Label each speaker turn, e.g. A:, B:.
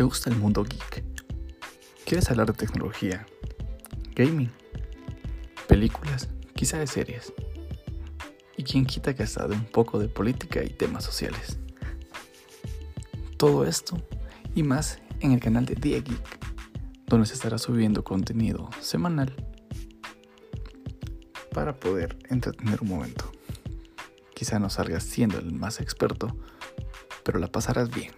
A: ¿Te gusta el mundo geek? ¿Quieres hablar de tecnología? ¿Gaming? ¿Películas? Quizá de series. ¿Y quién quita que hasta de un poco de política y temas sociales? Todo esto y más en el canal de Dia Geek, donde se estará subiendo contenido semanal para poder entretener un momento. Quizá no salgas siendo el más experto, pero la pasarás bien.